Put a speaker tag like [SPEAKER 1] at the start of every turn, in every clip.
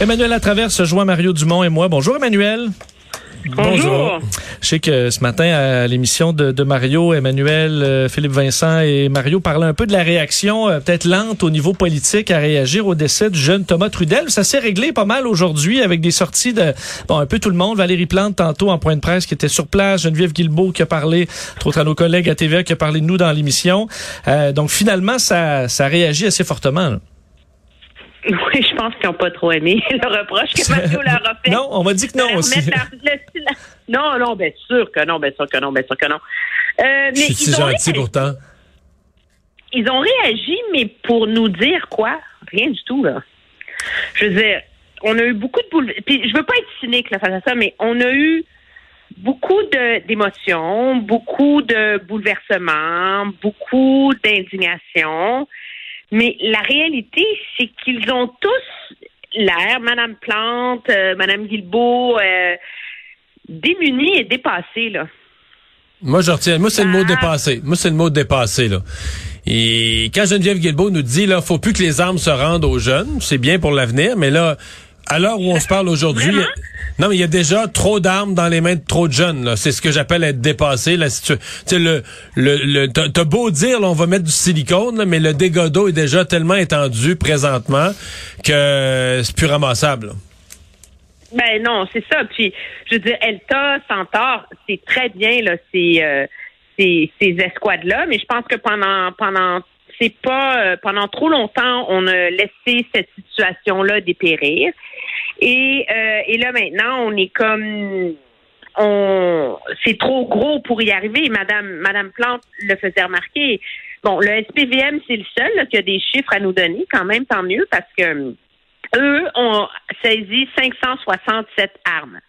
[SPEAKER 1] Emmanuel Latraverse se joint Mario Dumont et moi. Bonjour Emmanuel.
[SPEAKER 2] Bonjour.
[SPEAKER 1] Je sais que ce matin à l'émission de, de Mario, Emmanuel, euh, Philippe Vincent et Mario parlaient un peu de la réaction euh, peut-être lente au niveau politique à réagir au décès du jeune Thomas Trudel. Ça s'est réglé pas mal aujourd'hui avec des sorties de bon un peu tout le monde. Valérie Plante tantôt en point de presse qui était sur place, Geneviève Guilbeault qui a parlé, entre à nos collègues à TVA qui a parlé de nous dans l'émission. Euh, donc finalement ça ça réagit assez fortement. là.
[SPEAKER 2] Oui, pense qu'ils n'ont pas trop aimé le reproche que Mario leur a fait.
[SPEAKER 1] Non, on m'a dit que non aussi.
[SPEAKER 2] Non, non, bien sûr que non, bien sûr que non, bien sûr que non. Euh, mais ils ont,
[SPEAKER 3] gentil
[SPEAKER 2] réagi,
[SPEAKER 3] pourtant.
[SPEAKER 2] ils ont réagi, mais pour nous dire quoi? Rien du tout, là. Je veux dire, on a eu beaucoup de bouleversements. Puis je veux pas être cynique là, face à ça, mais on a eu beaucoup d'émotions, beaucoup de bouleversements, beaucoup d'indignation. Mais la réalité, c'est qu'ils ont tous l'air, Madame Plante, euh, Madame Guilbeault, euh, démunis et dépassés, là.
[SPEAKER 3] Moi, je retiens. Moi, c'est le mot
[SPEAKER 2] Ah.
[SPEAKER 3] dépassé. Moi, c'est le mot dépassé, là. Et quand Geneviève Guilbeault nous dit, là, faut plus que les armes se rendent aux jeunes, c'est bien pour l'avenir, mais là, à l'heure où on se parle aujourd'hui? Non, mais il y a déjà trop d'armes dans les mains de trop de jeunes, là. C'est ce que j'appelle être dépassé, la situation. Tu le, le, le, t'as beau dire, là, on va mettre du silicone, là, mais le dégât d'eau est déjà tellement étendu présentement que c'est plus ramassable, là.
[SPEAKER 2] Ben non, c'est ça. Puis, je veux dire, Elta, Centaure, c'est très bien là, ces, euh, ces, ces escouades-là, mais je pense que pendant pendant c'est pas euh, pendant trop longtemps, on a laissé cette situation-là dépérir. Et, euh, et là maintenant, on est comme on c'est trop gros pour y arriver. Madame Madame Plante le faisait remarquer. Bon, le SPVM, c'est le seul qui a des chiffres à nous donner, quand même, tant mieux, parce que eux ont saisi 567 armes.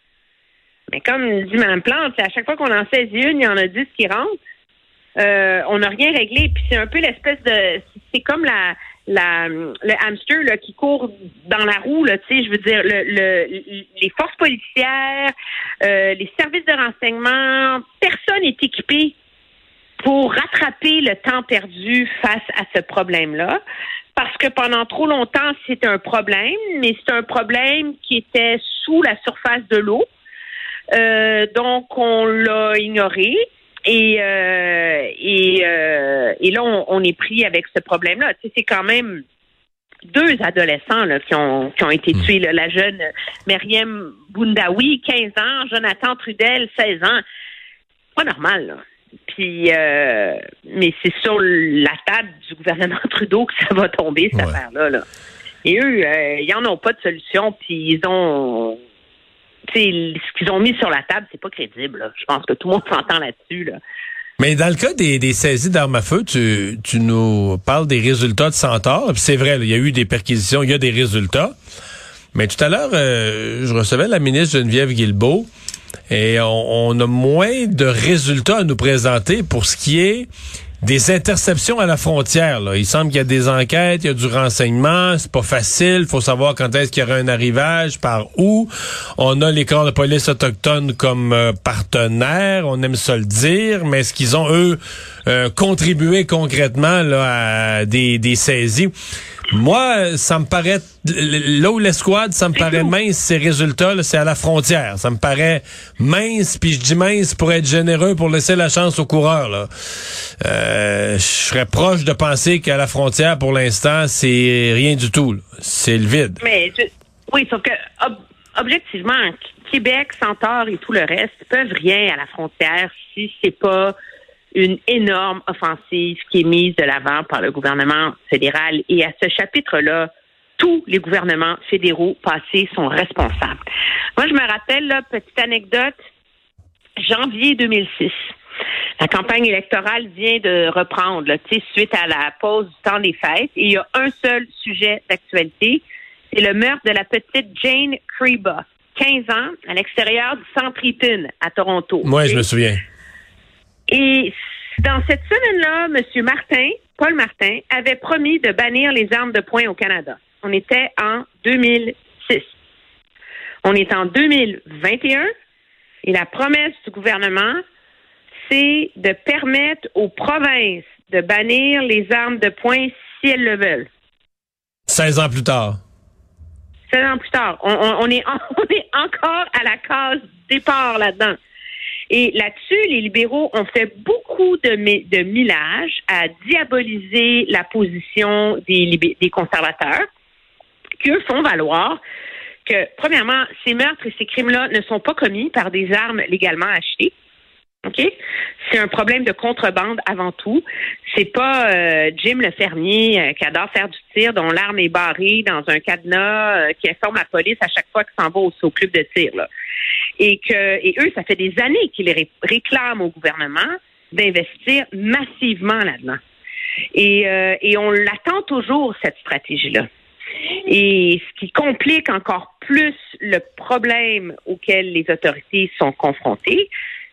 [SPEAKER 2] Mais comme dit Mme Plante, à chaque fois qu'on en saisit une, il y en a 10 qui rentrent. Euh, on n'a rien réglé. Puis c'est un peu l'espèce de... C'est comme la, la, le hamster là, qui court dans la roue. Tu sais, je veux dire, le, le, les forces policières, euh, les services de renseignement, personne n'est équipé pour rattraper le temps perdu face à ce problème-là. Parce que pendant trop longtemps, c'était un problème, mais c'est un problème qui était sous la surface de l'eau. Euh, donc, on l'a ignoré. Et, euh, et, euh, et là, on, on est pris avec ce problème-là. Tu sais, c'est quand même deux adolescents là, qui, ont, qui ont été tués. là. La jeune Meriem Boundaoui, 15 ans, Jonathan Trudel, 16 ans. Pas normal, là. Puis, euh, mais c'est sur la table du gouvernement Trudeau que ça va tomber, cette
[SPEAKER 3] Ouais.
[SPEAKER 2] affaire-là. Là. Et eux, euh, ils n'en ont pas de solution, puis ils ont... ce qu'ils ont mis sur la table, c'est pas crédible. là. Je pense que tout le monde s'entend là-dessus. Là.
[SPEAKER 3] Mais dans le cas des, saisies d'armes à feu, tu, tu nous parles des résultats de Centaure. C'est vrai, il y a eu des perquisitions, il y a des résultats. Mais tout à l'heure, euh, je recevais la ministre Geneviève Guilbeault et on, on a moins de résultats à nous présenter pour ce qui est des interceptions à la frontière. Là. Il semble qu'il y a des enquêtes, il y a du renseignement, c'est pas facile, faut savoir quand est-ce qu'il y aura un arrivage, par où. On a les corps de police autochtones comme euh, partenaires, on aime ça le dire, mais est-ce qu'ils ont, eux, euh, contribué concrètement là, à des, des saisies? Moi, ça me paraît, là où l'escouade, ça me paraît mince, ces résultats, c'est à la frontière. Ça me paraît mince, puis je dis mince pour être généreux, pour laisser la chance aux coureurs. Là. Euh, je serais proche de penser qu'à la frontière, pour l'instant, c'est rien du tout. C'est le vide.
[SPEAKER 2] Mais je- oui, sauf que ob- objectivement, Québec, Centaure et tout le reste peuvent rien à la frontière si c'est pas une énorme offensive qui est mise de l'avant par le gouvernement fédéral. Et à ce chapitre-là, tous les gouvernements fédéraux passés sont responsables. Moi, je me rappelle, là, petite anecdote, janvier 2006. La campagne électorale vient de reprendre, là, tu sais, suite à la pause du temps des fêtes. Et il y a un seul sujet d'actualité, c'est le meurtre de la petite Jane Creba, 15 ans, à l'extérieur du Centre Eaton à Toronto.
[SPEAKER 3] Moi, je me souviens.
[SPEAKER 2] Et dans cette semaine-là, M. Martin, Paul Martin, avait promis de bannir les armes de poing au Canada. On était en 2006. On est en 2021 et la promesse du gouvernement, c'est de permettre aux provinces de bannir les armes de poing si elles le veulent.
[SPEAKER 3] 16 ans plus tard.
[SPEAKER 2] Sept ans plus tard, on, on- on est, on est encore à la case départ là-dedans. Et là-dessus, les libéraux ont fait beaucoup de, de millage à diaboliser la position des conservateurs, qui eux font valoir que, premièrement, ces meurtres et ces crimes-là ne sont pas commis par des armes légalement achetées. OK? C'est un problème de contrebande avant tout. C'est pas euh, Jim le fermier euh, qui adore faire du tir, dont l'arme est barrée dans un cadenas, euh, qui informe la police à chaque fois qu'il s'en va au, au club de tir. Là. Et que et eux, ça fait des années qu'ils ré- réclament au gouvernement d'investir massivement là-dedans. Et, euh, et on l'attend toujours, cette stratégie-là. Et ce qui complique encore plus le problème auquel les autorités sont confrontées,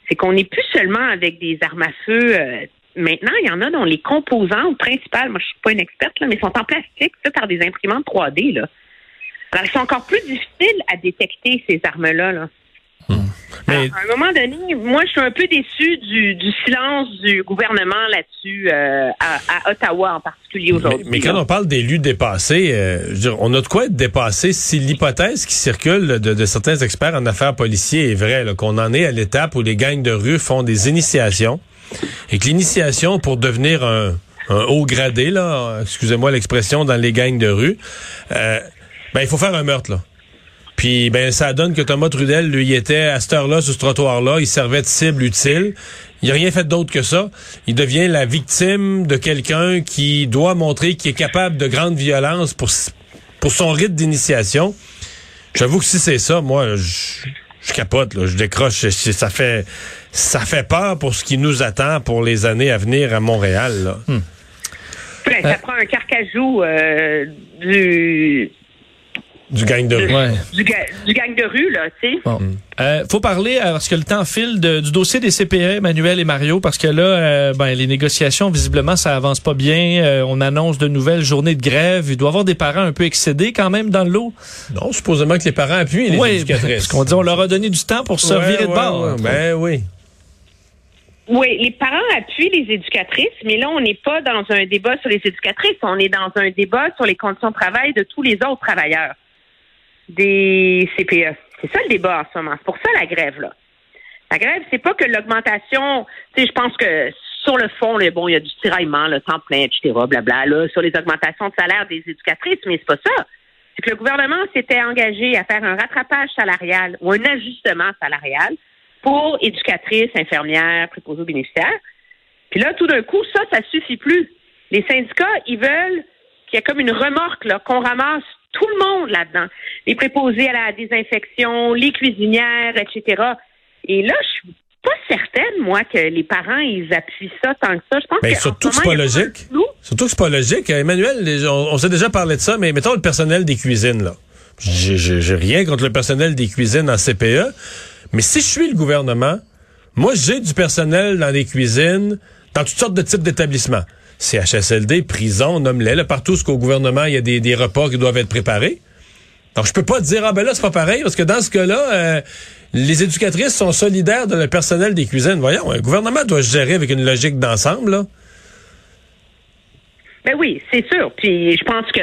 [SPEAKER 2] c'est qu'on n'est plus seulement avec des armes à feu. euh, maintenant, il y en a dont les composantes principales, moi je suis pas une experte, là, mais sont en plastique, fait par des imprimantes 3D. Là. Alors, ils sont encore plus difficiles à détecter, ces armes-là. Là.
[SPEAKER 3] Mais-
[SPEAKER 2] Alors, à un moment donné, moi, je suis un peu déçue du, du silence du gouvernement là-dessus, euh, à, à Ottawa en particulier aujourd'hui.
[SPEAKER 3] mais quand
[SPEAKER 2] là.
[SPEAKER 3] on parle d'élus dépassés, euh, je veux dire, on a de quoi être dépassé si l'hypothèse qui circule de, de certains experts en affaires policiers est vraie, qu'on en est à l'étape où les gangs de rue font des initiations et que l'initiation pour devenir un, un haut gradé, là, excusez-moi l'expression, dans les gangs de rue, euh, ben il faut faire un meurtre, là. Puis ben ça donne que Thomas Trudel, lui, il était à cette heure-là, sur ce trottoir-là, il servait de cible utile. Il n'a rien fait d'autre que ça. Il devient la victime de quelqu'un qui doit montrer qu'il est capable de grande violence pour, pour son rite d'initiation. J'avoue que si c'est ça, moi, je, je capote, là, je décroche. Je- Ça fait, ça fait peur pour ce qui nous attend pour les années à venir à Montréal. Là.
[SPEAKER 2] Ben, ça prend un carcajou euh, du,
[SPEAKER 3] Du gang de rue.
[SPEAKER 1] Ouais.
[SPEAKER 2] du, ga- du gang de rue, là, tu sais.
[SPEAKER 1] Bon. Euh, faut parler, euh, parce que le temps file, de- du dossier des CPE, Emmanuel et Mario, parce que là, euh, ben, les négociations, visiblement, ça avance pas bien. Euh, on annonce de nouvelles journées de grève. Il doit y avoir des parents un peu excédés quand même dans le lot.
[SPEAKER 3] Non, supposément que les parents appuient les éducatrices.
[SPEAKER 1] parce qu'on dit on leur a donné du temps pour se
[SPEAKER 3] Ouais,
[SPEAKER 1] virer de bord.
[SPEAKER 3] ouais, ben oui.
[SPEAKER 2] Oui, les parents appuient les éducatrices, mais là, on n'est pas dans un débat sur les éducatrices, on est dans un débat sur les conditions de travail de tous les autres travailleurs des CPE. C'est ça le débat en ce moment. C'est pour ça la grève, là. La grève, c'est pas que l'augmentation, tu sais, je pense que sur le fond, là, bon, il y a du tiraillement, le temps plein, etc., blabla, là, sur les augmentations de salaire des éducatrices, mais c'est pas ça. C'est que le gouvernement s'était engagé à faire un rattrapage salarial ou un ajustement salarial pour éducatrices, infirmières, préposés aux bénéficiaires. Puis là, tout d'un coup, ça, ça suffit plus. Les syndicats, ils veulent qu'il y ait comme une remorque, là, qu'on ramasse tout le monde là-dedans. Les préposés à la désinfection, les cuisinières, etc. Et là, je suis pas certaine, moi, que les parents, ils appuient ça tant que ça. Je pense
[SPEAKER 3] Ben, surtout que
[SPEAKER 2] ce
[SPEAKER 3] c'est pas logique. Surtout que c'est pas logique. Euh, Emmanuel, on, on s'est déjà parlé de ça, mais mettons le personnel des cuisines, là. J'ai rien contre le personnel des cuisines en CPE, mais si je suis le gouvernement, moi, j'ai du personnel dans les cuisines, dans toutes sortes de types d'établissements. CHSLD, prison, nomme-les, partout ce qu'au gouvernement, il y a des, des repas qui doivent être préparés. Donc, je peux pas dire, ah ben là, c'est pas pareil, parce que dans ce cas-là, euh, les éducatrices sont solidaires de le personnel des cuisines. Voyons, un gouvernement doit se gérer avec une logique d'ensemble, là.
[SPEAKER 2] Ben oui, c'est sûr. Puis je pense que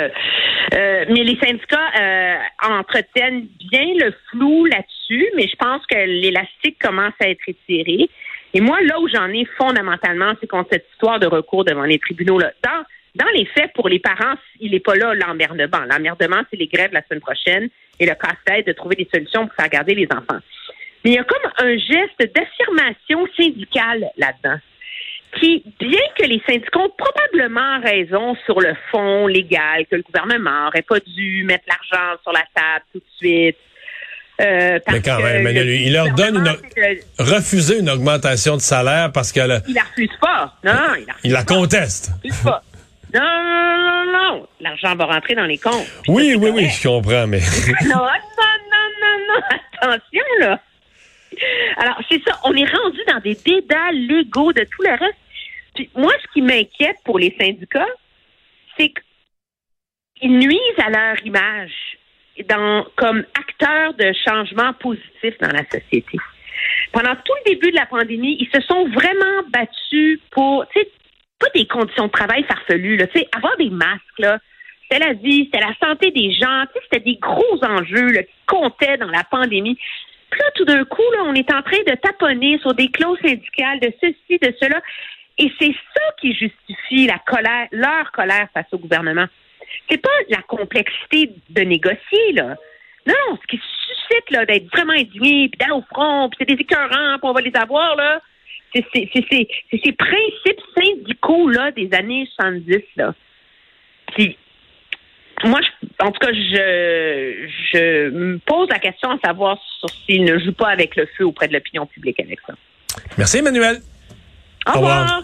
[SPEAKER 2] euh, mais les syndicats euh, entretiennent bien le flou là-dessus, mais je pense que l'élastique commence à être étiré. Et moi, là où j'en ai fondamentalement, c'est contre cette histoire de recours devant les tribunaux. Là. Dans, dans les faits, pour les parents, il n'est pas là l'emmerdement. L'emmerdement, c'est les grèves la semaine prochaine et le casse-tête de trouver des solutions pour faire garder les enfants. Mais il y a comme un geste d'affirmation syndicale là-dedans qui, bien que les syndicats ont probablement raison sur le fond légal, que le gouvernement n'aurait pas dû mettre l'argent sur la table tout de suite. Euh, parce
[SPEAKER 3] Mais quand
[SPEAKER 2] que
[SPEAKER 3] même,
[SPEAKER 2] le
[SPEAKER 3] il leur donne une, refuser une augmentation de salaire parce que le-
[SPEAKER 2] Il la refuse pas. Non, non, il la refuse
[SPEAKER 3] il la conteste.
[SPEAKER 2] Il refuse pas. Non, non, non, non, non. L'argent va rentrer dans les comptes.
[SPEAKER 3] Oui, oui, oui, je comprends, mais
[SPEAKER 2] Non, non, non, non, non. Attention, là. Alors, c'est ça. On est rendu dans des dédales légaux de tout le reste. Puis, moi, ce qui m'inquiète pour les syndicats, c'est qu'ils nuisent à leur image comme acteurs de changement positif dans la société. Pendant tout le début de la pandémie, ils se sont vraiment battus pour, tu sais, pas des conditions de travail farfelues, tu sais, avoir des masques, là, c'était la vie, c'était la santé des gens, tu sais, c'était des gros enjeux qui comptaient dans la pandémie. Puis là, tout d'un coup, là, on est en train de taponner sur des clauses syndicales, de ceci, de cela. Et c'est ça qui justifie la colère, leur colère face au gouvernement. C'est pas la complexité de négocier, là. Non, non, ce qui suscite là, d'être vraiment indigné, puis d'aller au front, puis c'est des écœurants, puis on va les avoir, là. C'est ces principes syndicaux là, des années 70. Là. Puis, moi, je- en tout cas, je, je me pose la question à savoir sur s'il ne joue pas avec le feu auprès de l'opinion publique avec ça.
[SPEAKER 3] merci Emmanuel.
[SPEAKER 2] Au revoir.